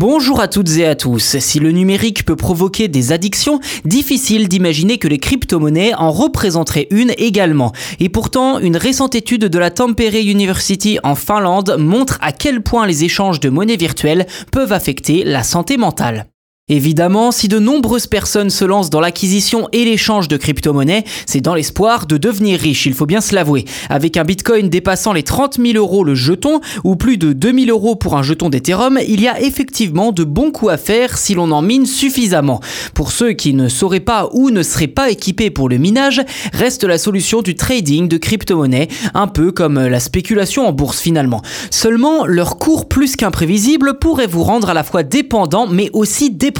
Bonjour à toutes et à tous. Si le numérique peut provoquer des addictions, difficile d'imaginer que les crypto-monnaies en représenteraient une également. Et pourtant, une récente étude de la Tampere University en Finlande montre à quel point les échanges de monnaie virtuelle peuvent affecter la santé mentale. Évidemment, si de nombreuses personnes se lancent dans l'acquisition et l'échange de crypto-monnaies, c'est dans l'espoir de devenir riche, il faut bien se l'avouer. Avec un bitcoin dépassant les 30 000 euros le jeton, ou plus de 2 000 euros pour un jeton d'Ethereum, il y a effectivement de bons coups à faire si l'on en mine suffisamment. Pour ceux qui ne sauraient pas ou ne seraient pas équipés pour le minage, reste la solution du trading de crypto-monnaies, un peu comme la spéculation en bourse finalement. Seulement, leur cours plus qu'imprévisible pourrait vous rendre à la fois dépendant mais aussi dépendant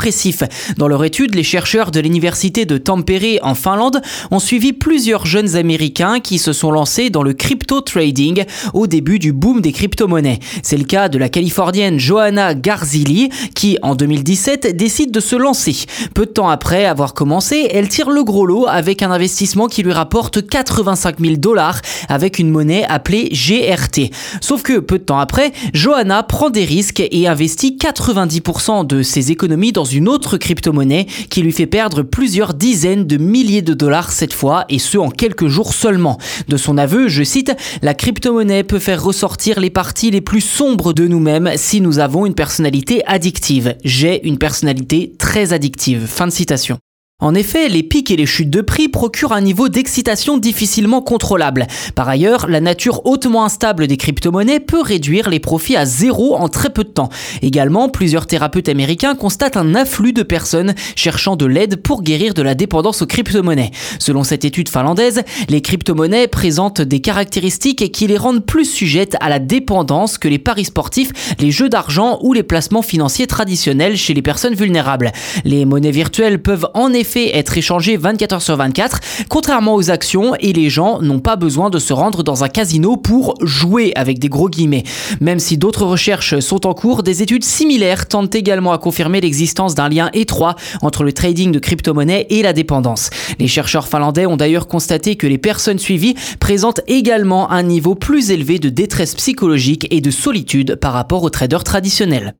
dans leur étude, les chercheurs de l'université de Tampere en Finlande ont suivi plusieurs jeunes américains qui se sont lancés dans le crypto trading au début du boom des crypto-monnaies. C'est le cas de la californienne Johanna Garzili qui, en 2017, décide de se lancer. Peu de temps après avoir commencé, elle tire le gros lot avec un investissement qui lui rapporte 85 000 dollars avec une monnaie appelée GRT. Sauf que peu de temps après, Johanna prend des risques et investit 90% de ses économies dans une autre crypto-monnaie qui lui fait perdre plusieurs dizaines de milliers de dollars cette fois, et ce en quelques jours seulement. De son aveu, je cite, La crypto-monnaie peut faire ressortir les parties les plus sombres de nous-mêmes si nous avons une personnalité addictive. J'ai une personnalité très addictive. Fin de citation. En effet, les pics et les chutes de prix procurent un niveau d'excitation difficilement contrôlable. Par ailleurs, la nature hautement instable des crypto-monnaies peut réduire les profits à zéro en très peu de temps. Également, plusieurs thérapeutes américains constatent un afflux de personnes cherchant de l'aide pour guérir de la dépendance aux crypto-monnaies. Selon cette étude finlandaise, les crypto-monnaies présentent des caractéristiques qui les rendent plus sujettes à la dépendance que les paris sportifs, les jeux d'argent ou les placements financiers traditionnels chez les personnes vulnérables. Les monnaies virtuelles peuvent en effet fait être échangé 24 heures sur 24, contrairement aux actions, et les gens n'ont pas besoin de se rendre dans un casino pour jouer avec des gros guillemets. Même si d'autres recherches sont en cours, des études similaires tentent également à confirmer l'existence d'un lien étroit entre le trading de crypto-monnaies et la dépendance. Les chercheurs finlandais ont d'ailleurs constaté que les personnes suivies présentent également un niveau plus élevé de détresse psychologique et de solitude par rapport aux traders traditionnels.